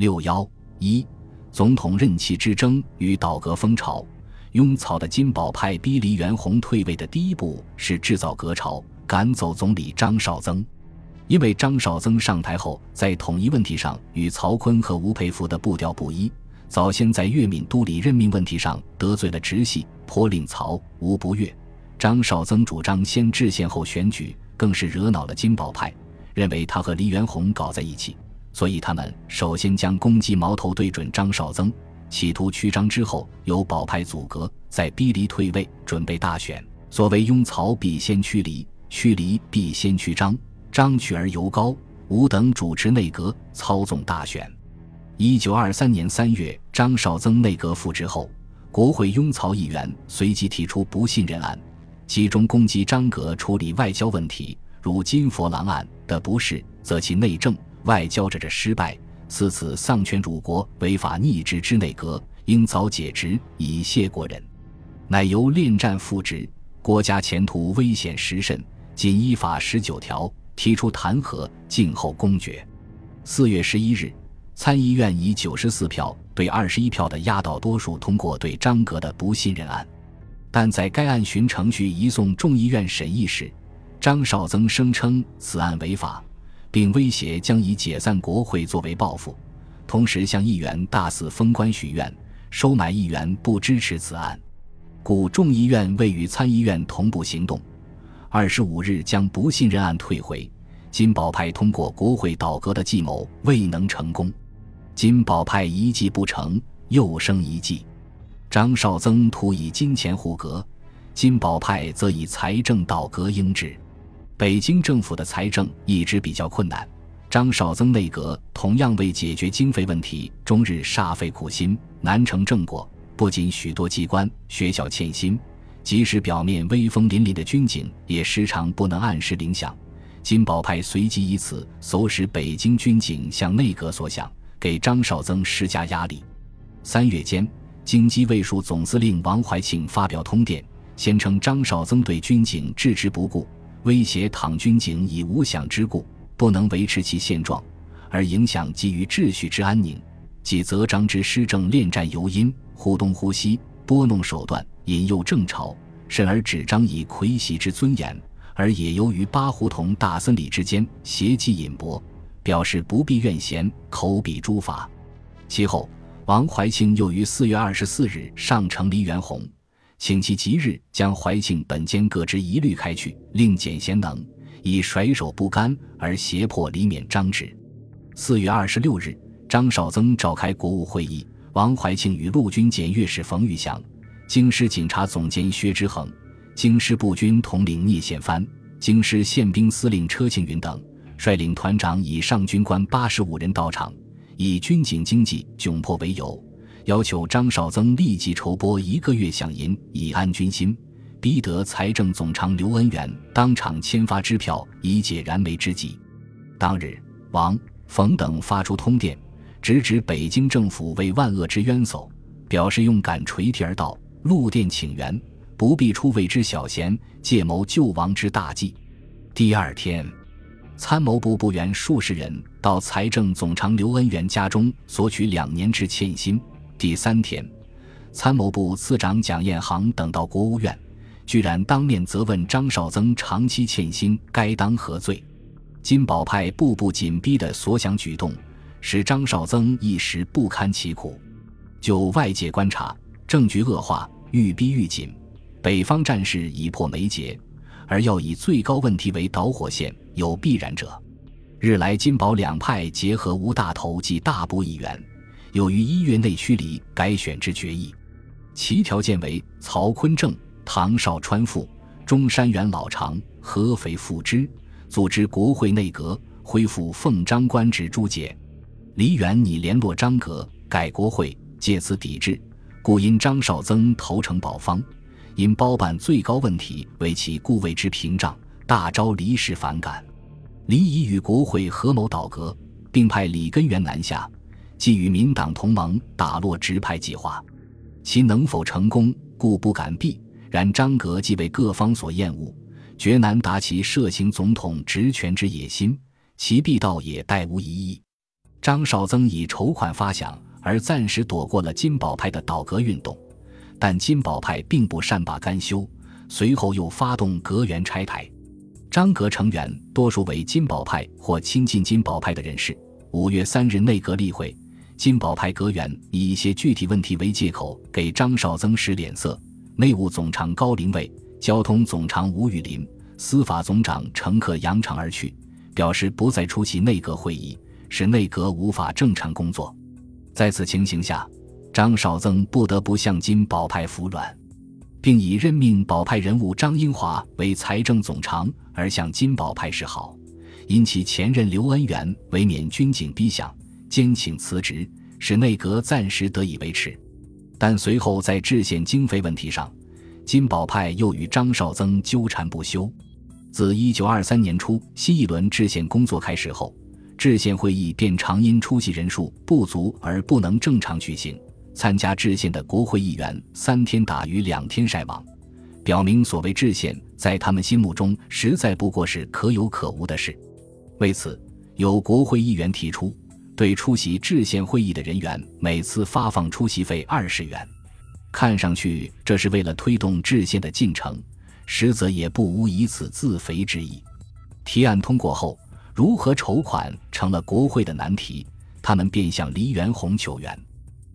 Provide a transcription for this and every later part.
六幺一，总统任期之争与倒戈风潮。拥曹的金宝派逼黎元洪退位的第一步是制造革潮，赶走总理张绍曾。因为张绍曾上台后，在统一问题上与曹锟和吴佩孚的步调不一，早先在粤闽都理任命问题上得罪了直系，颇令曹吴不悦。张绍曾主张先制宪后选举，更是惹恼了金宝派，认为他和黎元洪搞在一起，所以他们首先将攻击矛头对准张绍曾。企图驱张之后，由保派阻隔，再逼离退位，准备大选。所谓拥曹必先驱离，驱离必先驱张，张取而犹高。吾等主持内阁，操纵大选。一九二三年三月，张绍曾内阁复职后，国会拥曹议员随即提出不信任案，集中攻击张阁处理外交问题，如金佛郎案的不是，则其内政外交着着失败。此此丧权辱国、违法逆职之内阁，应早解职以谢国人。乃由恋战复职，国家前途危险时甚，仅依法十九条提出弹劾，静候公决。四月十一日，参议院以九十四票对二十一票的压倒多数通过对张阁的不信任案，但在该案循程序移送众议院审议时，张绍曾声称此案违法。并威胁将以解散国会作为报复，同时向议员大肆封官许愿，收买议员不支持此案，故众议院未与参议院同步行动。二十五日将不信任案退回，金宝派通过国会倒戈的计谋未能成功，金宝派一计不成又生一计，张绍曾图以金钱护革，金宝派则以财政倒戈应之。北京政府的财政一直比较困难，张绍曾内阁同样为解决经费问题，终日煞费苦心，难成正果。不仅许多机关、学校欠薪，即使表面威风凛凛的军警，也时常不能按时领饷。金宝派随即以此唆使北京军警向内阁索饷，给张绍曾施加压力。三月间，京畿卫戍总司令王怀庆发表通电，宣称张绍曾对军警置之不顾。威胁唐军警以无饷之故不能维持其现状，而影响基于秩序之安宁，即责张之施政恋战尤因，忽东忽西，拨弄手段，引诱正朝，甚而指张以魁袭之尊严，而也由于八胡同大森里之间邪气隐薄，表示不必怨嫌，口笔诸法。其后，王怀庆又于四月二十四日上呈黎元洪。请其即日将怀庆本兼各职一律开去，另减贤能，以甩手不甘而胁迫李勉张职。四月二十六日，张绍曾召开国务会议，王怀庆与陆军检阅使冯玉祥、京师警察总监薛之衡、京师步军统领聂宪藩、京师宪兵司令车庆云等，率领团长以上军官八十五人到场，以军警经济窘迫为由。要求张绍曾立即筹拨一个月饷银以安军心，逼得财政总长刘恩元当场签发支票以解燃眉之急。当日，王、冯等发出通电，直指北京政府为万恶之冤首，表示用杆垂涕而道，陆电请援，不必出位之小贤，借谋救亡之大计。第二天，参谋部部员数十人到财政总长刘恩元家中索取两年之欠薪。第三天，参谋部次长蒋彦航等到国务院，居然当面责问张绍曾长期欠薪，该当何罪？金宝派步步紧逼的所想举动，使张绍曾一时不堪其苦。就外界观察，政局恶化，愈逼愈紧，北方战事已破眉睫，而要以最高问题为导火线，有必然者。日来金宝两派结合吴大头及大部议员。有于一月内驱离改选之决议，其条件为曹锟正、唐绍川复、中山元老长、合肥复之，组织国会内阁，恢复奉张官职诸节。黎元拟联络张阁改国会，借此抵制，故因张绍曾投诚保方，因包办最高问题为其固位之屏障，大招黎氏反感。黎已与国会合谋倒阁，并派李根源南下。即与民党同盟，打落直派计划，其能否成功，故不敢避。然张阁既为各方所厌恶，绝难达其涉行总统职权之野心，其必到也，殆无疑义。张绍曾以筹款发饷而暂时躲过了金宝派的倒阁运动，但金宝派并不善罢甘休，随后又发动阁员拆台。张阁成员多数为金宝派或亲近金宝派的人士。五月三日内阁例会，金宝派阁员以一些具体问题为借口给张绍曾使脸色。内务总长高林卫、交通总长吴玉林、司法总长乘客扬长而去，表示不再出席内阁会议。使内阁无法正常工作，在此情形下，张绍曾不得不向金宝派服软，并以任命保派人物张英华为财政总长而向金宝派示好，因其前任刘恩元为免军警逼降，坚请辞职，使内阁暂时得以维持。但随后在制宪经费问题上，金宝派又与张绍曾纠缠不休。自一九二三年初新一轮制宪工作开始后。制宪会议便常因出席人数不足而不能正常举行。参加制宪的国会议员三天打鱼两天晒网，表明所谓制宪在他们心目中实在不过是可有可无的事。为此，有国会议员提出，对出席制宪会议的人员每次发放出席费二十元。看上去这是为了推动制宪的进程，实则也不无以此自肥之意。提案通过后。如何筹款成了国会的难题，他们便向黎元洪求援。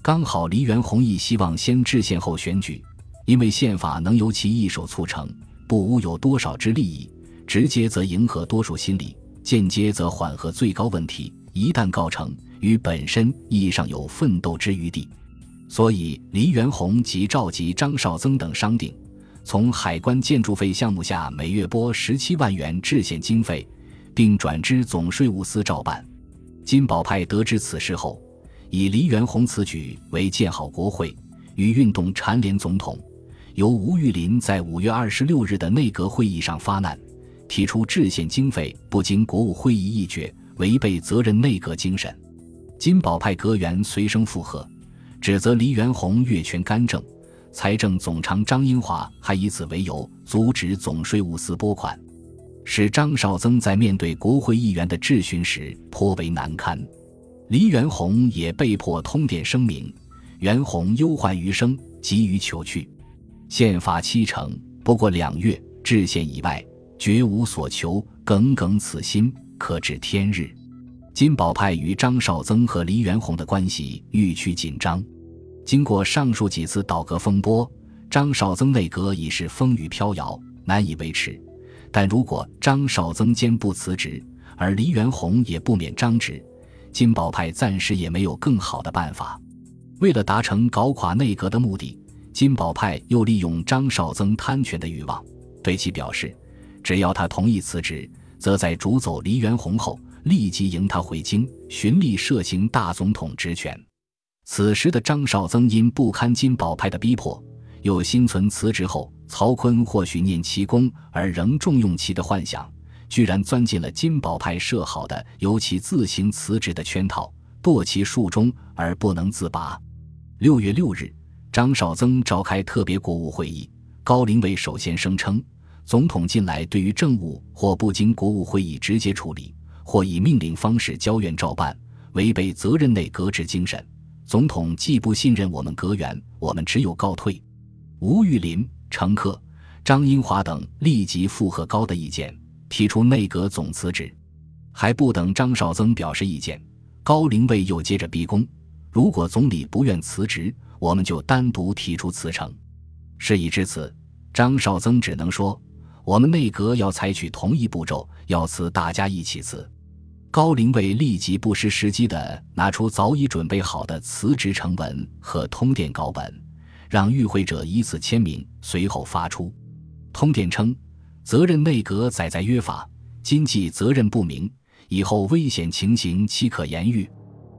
刚好黎元洪亦希望先制宪后选举，因为宪法能由其一手促成，不无有多少之利益。直接则迎合多数心理，间接则缓和最高问题。一旦告成，于本身意义上有奋斗之余地。所以黎元洪即召集张绍曾等商定，从海关建筑费项目下每月拨十七万元制宪经费。并转支总税务司照办。金宝派得知此事后，以黎元洪此举为建好国会，与运动蝉联总统。由吴玉林在五月二十六日的内阁会议上发难，提出制宪经费不经国务会议议决，违背责任内阁精神。金宝派阁员随声附和，指责黎元洪越权干政。财政总长张英华还以此为由阻止总税务司拨款。使张绍曾在面对国会议员的质询时颇为难堪，黎元洪也被迫通电声明：元洪忧患余生，急于求去。宪法七成，不过两月，制宪以外，绝无所求。耿耿此心，可至天日。金宝派与张绍曾和黎元洪的关系愈趋紧张。经过上述几次倒阁风波，张绍曾内阁已是风雨飘摇，难以维持。但如果张绍曾坚不辞职，而黎元洪也不免张职，金宝派暂时也没有更好的办法。为了达成搞垮内阁的目的，金宝派又利用张绍曾贪权的欲望，对其表示，只要他同意辞职，则在逐走黎元洪后，立即迎他回京，循例设行大总统职权。此时的张绍曾因不堪金宝派的逼迫。又心存辞职后曹锟或许念其功而仍重用其的幻想，居然钻进了金宝派设好的由其自行辞职的圈套，堕其术中而不能自拔。六月六日，张绍曾召开特别国务会议，高林伟首先声称，总统近来对于政务或不经国务会议直接处理，或以命令方式交院照办，违背责任内阁制精神。总统既不信任我们阁员，我们只有告退。吴玉林、程克、张英华等立即附和高的意见，提出内阁总辞职。还不等张绍曾表示意见，高林卫又接着逼宫：如果总理不愿辞职，我们就单独提出辞呈。事已至此，张绍曾只能说：我们内阁要采取同一步骤，要辞大家一起辞。高林卫立即不失时机地拿出早已准备好的辞职呈文和通电稿本。让与会者依次签名，随后发出通电称：“责任内阁载在约法，今既责任不明，以后危险情形岂可言喻？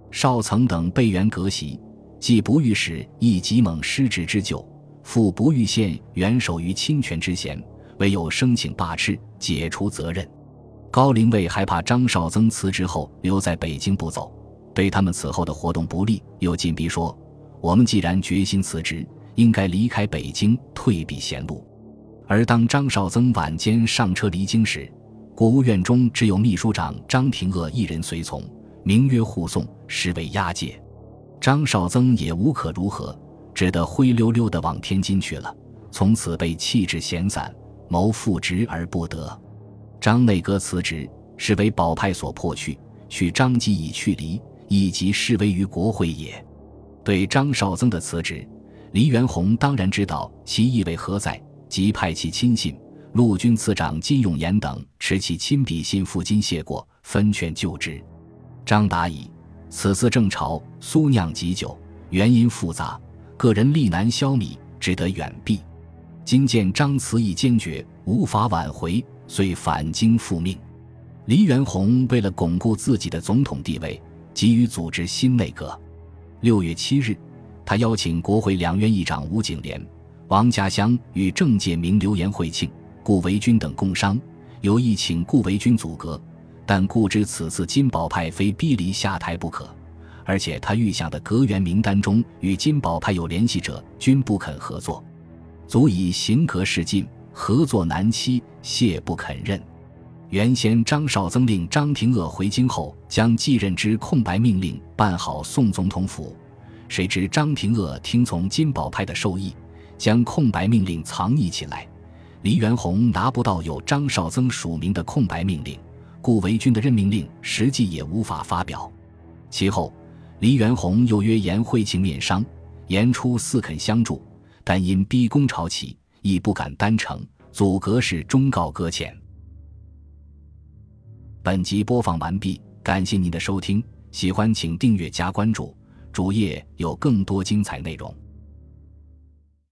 少曾等备员革席，既不欲使亦急猛失职之咎，复不欲陷元首于侵权之嫌，唯有申请罢斥，解除责任。”高林卫害怕张绍曾辞职后留在北京不走，对他们此后的活动不利，又进逼说：“我们既然决心辞职。”应该离开北京，退避贤路。而当张绍曾晚间上车离京时，国务院中只有秘书长张廷鄂一人随从，名曰护送，实为押解。张绍曾也无可如何，只得灰溜溜的往天津去了。从此被弃置闲散，谋复职而不得。张内阁辞职，是为保派所迫去，去张继以去离，以及示威于国会也。对张绍曾的辞职，黎元洪当然知道其意味何在，即派其亲信陆军次长金永言等持其亲笔信赴京谢过，分劝就职。张答以。此次正朝苏酿极酒，原因复杂，个人力难消弭，只得远避。今见张辞义坚决，无法挽回，遂返京复命。黎元洪为了巩固自己的总统地位，急于组织新内阁。六月七日，他邀请国会两院议长吴景莲、王家乡与政界名流言会庆、顾维钧等共商，有意请顾维钧组阁。但顾知此次金宝派非逼离下台不可，而且他预想的阁员名单中与金宝派有联系者均不肯合作，足以行格事尽，合作难期，谢不肯认。原先张绍曾令张廷锷回京后，将继任之空白命令办好宋总统府，谁知张廷锷听从金宝派的授意，将空白命令藏匿起来，黎元洪拿不到有张绍曾署名的空白命令。顾维钧的任命令实际也无法发表。其后，黎元洪又约严惠庆面商，言出似肯相助，但因逼宫潮起，亦不敢单承，阻隔是忠告搁浅。本集播放完毕，感谢您的收听，喜欢请订阅加关注，主页有更多精彩内容。